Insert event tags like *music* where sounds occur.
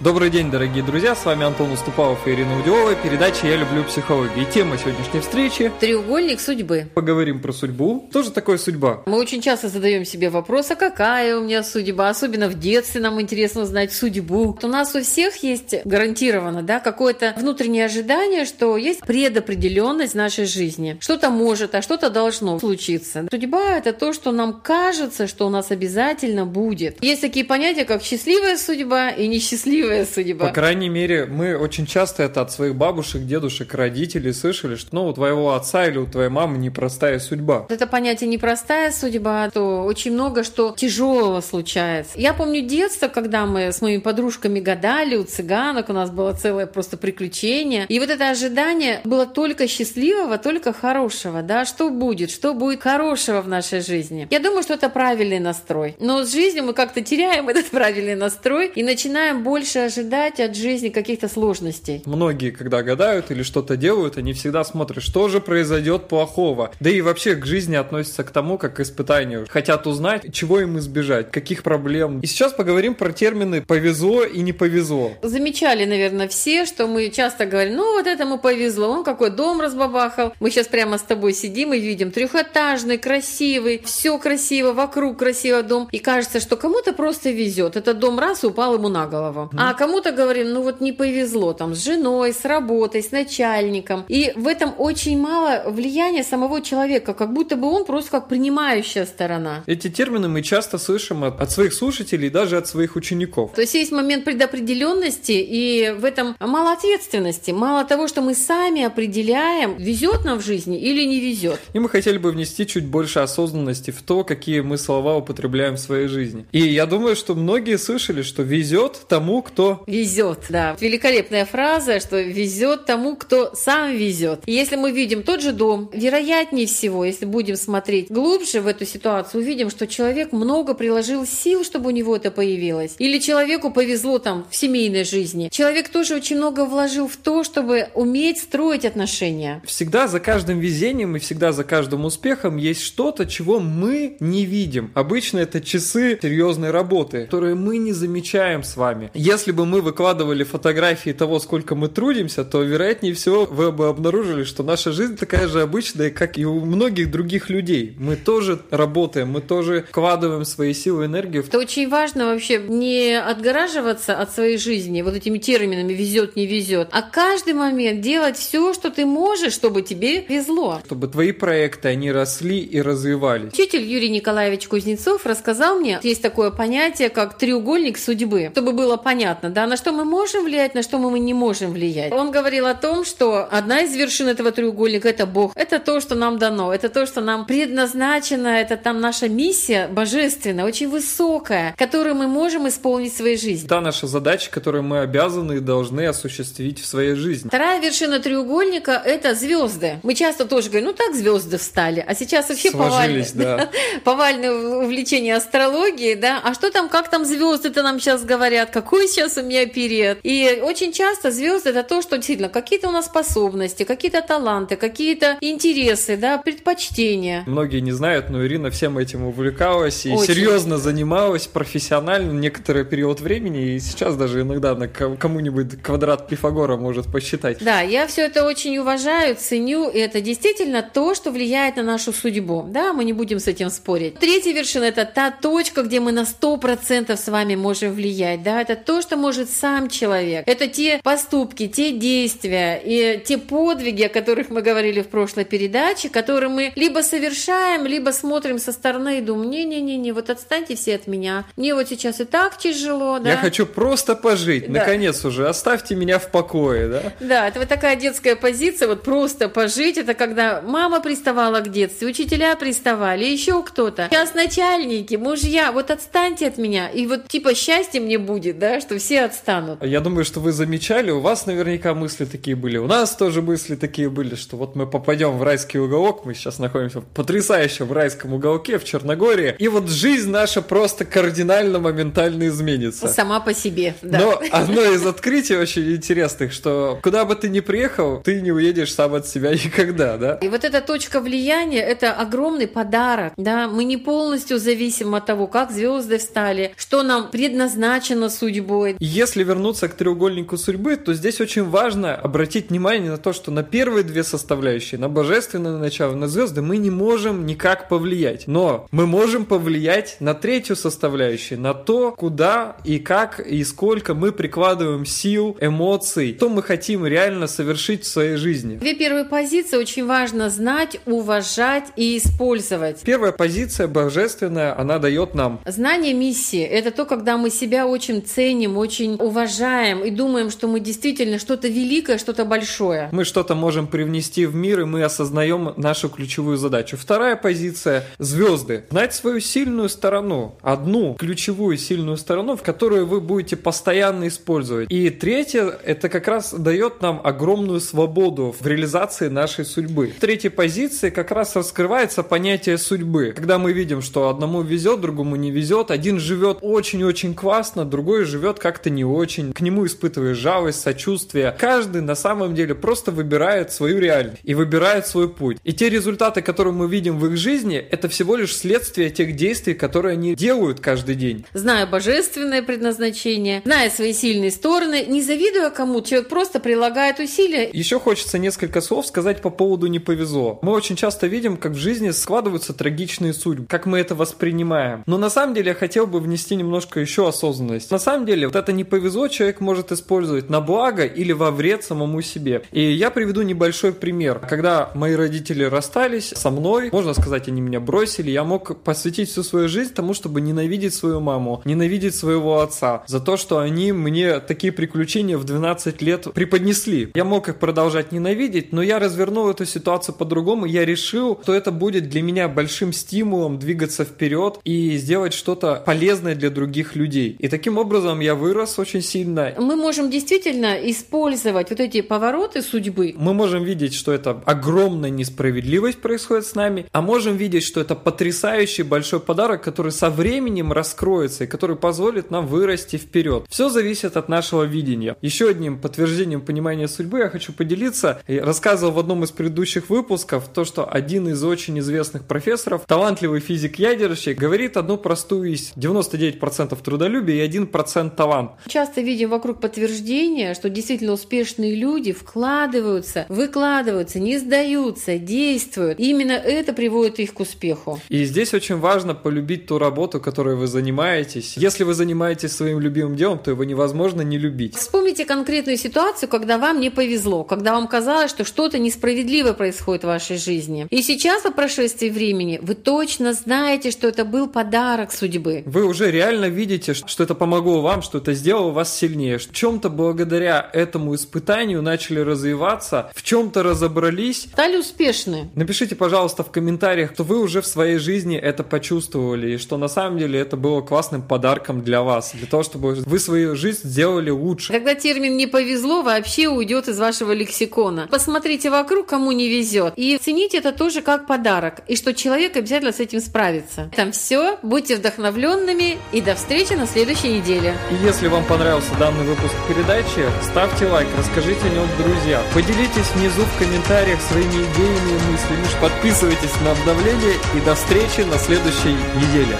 Добрый день, дорогие друзья, с вами Антон Уступалов и Ирина Удилова, передача «Я люблю психологию». И тема сегодняшней встречи Треугольник судьбы. Поговорим про судьбу. Тоже такое судьба? Мы очень часто задаем себе вопрос, а какая у меня судьба? Особенно в детстве нам интересно знать судьбу. У нас у всех есть гарантированно да, какое-то внутреннее ожидание, что есть предопределенность нашей жизни. Что-то может, а что-то должно случиться. Судьба – это то, что нам кажется, что у нас обязательно будет. Есть такие понятия, как счастливая судьба и несчастливая счастливая судьба. По крайней мере, мы очень часто это от своих бабушек, дедушек, родителей слышали, что ну, у твоего отца или у твоей мамы непростая судьба. Это понятие непростая судьба, то очень много что тяжелого случается. Я помню детство, когда мы с моими подружками гадали у цыганок, у нас было целое просто приключение. И вот это ожидание было только счастливого, только хорошего, да, что будет, что будет хорошего в нашей жизни. Я думаю, что это правильный настрой. Но с жизнью мы как-то теряем *laughs* этот правильный настрой и начинаем больше больше ожидать от жизни каких-то сложностей. Многие, когда гадают или что-то делают, они всегда смотрят, что же произойдет плохого. Да и вообще к жизни относятся к тому, как к испытанию. Хотят узнать, чего им избежать, каких проблем. И сейчас поговорим про термины «повезло» и «не повезло». Замечали, наверное, все, что мы часто говорим, ну вот этому повезло, он какой дом разбабахал. Мы сейчас прямо с тобой сидим и видим трехэтажный, красивый, все красиво, вокруг красивый дом. И кажется, что кому-то просто везет. Этот дом раз упал ему на голову. А кому-то говорим, ну вот не повезло там с женой, с работой, с начальником. И в этом очень мало влияния самого человека, как будто бы он просто как принимающая сторона. Эти термины мы часто слышим от, от своих слушателей, даже от своих учеников. То есть есть момент предопределенности, и в этом мало ответственности, мало того, что мы сами определяем, везет нам в жизни или не везет. И мы хотели бы внести чуть больше осознанности в то, какие мы слова употребляем в своей жизни. И я думаю, что многие слышали, что везет тому, кто... Везет, да. Великолепная фраза, что везет тому, кто сам везет. И если мы видим тот же дом, вероятнее всего, если будем смотреть глубже в эту ситуацию, увидим, что человек много приложил сил, чтобы у него это появилось. Или человеку повезло там в семейной жизни. Человек тоже очень много вложил в то, чтобы уметь строить отношения. Всегда за каждым везением и всегда за каждым успехом есть что-то, чего мы не видим. Обычно это часы серьезной работы, которые мы не замечаем с вами. Если если бы мы выкладывали фотографии того, сколько мы трудимся, то, вероятнее всего, вы бы обнаружили, что наша жизнь такая же обычная, как и у многих других людей. Мы тоже работаем, мы тоже вкладываем свои силы и энергию. Это очень важно вообще не отгораживаться от своей жизни вот этими терминами «везет, не везет», а каждый момент делать все, что ты можешь, чтобы тебе везло. Чтобы твои проекты, они росли и развивались. Учитель Юрий Николаевич Кузнецов рассказал мне, есть такое понятие, как треугольник судьбы. Чтобы было понятно, понятно, да, на что мы можем влиять, на что мы не можем влиять. Он говорил о том, что одна из вершин этого треугольника – это Бог. Это то, что нам дано, это то, что нам предназначено, это там наша миссия божественная, очень высокая, которую мы можем исполнить в своей жизни. Та наша задача, которую мы обязаны и должны осуществить в своей жизни. Вторая вершина треугольника – это звезды. Мы часто тоже говорим, ну так звезды встали, а сейчас вообще повальное, да. *laughs* повальное увлечение астрологией, да, а что там, как там звезды-то нам сейчас говорят, какой сейчас у меня период. И очень часто звезды это то, что действительно какие-то у нас способности, какие-то таланты, какие-то интересы, да, предпочтения. Многие не знают, но Ирина всем этим увлекалась и Очень. серьезно занималась профессионально некоторый период времени, и сейчас даже иногда на кому-нибудь квадрат Пифагора может посчитать. Да, я все это очень уважаю, ценю, и это действительно то, что влияет на нашу судьбу. Да, мы не будем с этим спорить. Третья вершина – это та точка, где мы на 100% с вами можем влиять. Да, это то, что может сам человек. Это те поступки, те действия и те подвиги, о которых мы говорили в прошлой передаче, которые мы либо совершаем, либо смотрим со стороны и думаем, не-не-не, вот отстаньте все от меня. Мне вот сейчас и так тяжело, да. Я хочу просто пожить, да. наконец уже, оставьте меня в покое, да. Да, это вот такая детская позиция, вот просто пожить, это когда мама приставала к детству, учителя приставали, еще кто-то. Сейчас начальники, мужья, вот отстаньте от меня, и вот типа счастье мне будет, да, что все отстанут. Я думаю, что вы замечали, у вас наверняка мысли такие были, у нас тоже мысли такие были, что вот мы попадем в райский уголок, мы сейчас находимся в потрясающем райском уголке в Черногории, и вот жизнь наша просто кардинально, моментально изменится. Сама по себе, да. Но одно из открытий очень интересных, что куда бы ты ни приехал, ты не уедешь сам от себя никогда, да? И вот эта точка влияния – это огромный подарок, да, мы не полностью зависим от того, как звезды встали, что нам предназначено судьбой, происходит. Если вернуться к треугольнику судьбы, то здесь очень важно обратить внимание на то, что на первые две составляющие, на божественное начало, на звезды, мы не можем никак повлиять. Но мы можем повлиять на третью составляющую, на то, куда и как и сколько мы прикладываем сил, эмоций, что мы хотим реально совершить в своей жизни. Две первые позиции очень важно знать, уважать и использовать. Первая позиция божественная, она дает нам Знание миссии – это то, когда мы себя очень ценим, очень уважаем и думаем, что мы действительно что-то великое, что-то большое. мы что-то можем привнести в мир, и мы осознаем нашу ключевую задачу. Вторая позиция – звезды. Знать свою сильную сторону, одну ключевую сильную сторону, в которую вы будете постоянно использовать. И третье – это как раз дает нам огромную свободу в реализации нашей судьбы. В третьей позиции как раз раскрывается понятие судьбы. Когда мы видим, что одному везет, другому не везет, один живет очень-очень классно, другой живет как-то не очень, к нему испытываешь жалость, сочувствие. Каждый на самом деле просто выбирает свою реальность и выбирает свой путь. И те результаты, которые мы видим в их жизни, это всего лишь следствие тех действий, которые они делают каждый день. Зная божественное предназначение, зная свои сильные стороны, не завидуя кому-то, человек просто прилагает усилия. Еще хочется несколько слов сказать по поводу «не повезло». Мы очень часто видим, как в жизни складываются трагичные судьбы, как мы это воспринимаем. Но на самом деле я хотел бы внести немножко еще осознанность. На самом деле это «не повезло» человек может использовать на благо или во вред самому себе. И я приведу небольшой пример. Когда мои родители расстались со мной, можно сказать, они меня бросили, я мог посвятить всю свою жизнь тому, чтобы ненавидеть свою маму, ненавидеть своего отца за то, что они мне такие приключения в 12 лет преподнесли. Я мог их продолжать ненавидеть, но я развернул эту ситуацию по-другому. Я решил, что это будет для меня большим стимулом двигаться вперед и сделать что-то полезное для других людей. И таким образом я вырос очень сильно. Мы можем действительно использовать вот эти повороты судьбы. Мы можем видеть, что это огромная несправедливость происходит с нами, а можем видеть, что это потрясающий большой подарок, который со временем раскроется и который позволит нам вырасти вперед. Все зависит от нашего видения. Еще одним подтверждением понимания судьбы я хочу поделиться. Я рассказывал в одном из предыдущих выпусков то, что один из очень известных профессоров, талантливый физик-ядерщик, говорит одну простую вещь. 99% трудолюбия и 1% талант. Часто видим вокруг подтверждения, что действительно успешные люди вкладываются, выкладываются, не сдаются, действуют. И именно это приводит их к успеху. И здесь очень важно полюбить ту работу, которой вы занимаетесь. Если вы занимаетесь своим любимым делом, то его невозможно не любить. Вспомните конкретную ситуацию, когда вам не повезло, когда вам казалось, что что-то несправедливое происходит в вашей жизни. И сейчас, по прошествии времени, вы точно знаете, что это был подарок судьбы. Вы уже реально видите, что это помогло вам, что это сделало вас сильнее. В чем-то благодаря этому испытанию начали развиваться, в чем-то разобрались. Стали успешны. Напишите, пожалуйста, в комментариях, что вы уже в своей жизни это почувствовали, и что на самом деле это было классным подарком для вас, для того, чтобы вы свою жизнь сделали лучше. Когда термин «не повезло» вообще уйдет из вашего лексикона. Посмотрите вокруг, кому не везет, и цените это тоже как подарок, и что человек обязательно с этим справится. Там все, будьте вдохновленными, и до встречи на следующей неделе. И если вам понравился данный выпуск передачи, ставьте лайк, расскажите о нем друзьям, поделитесь внизу в комментариях своими идеями и мыслями, подписывайтесь на обновления и до встречи на следующей неделе.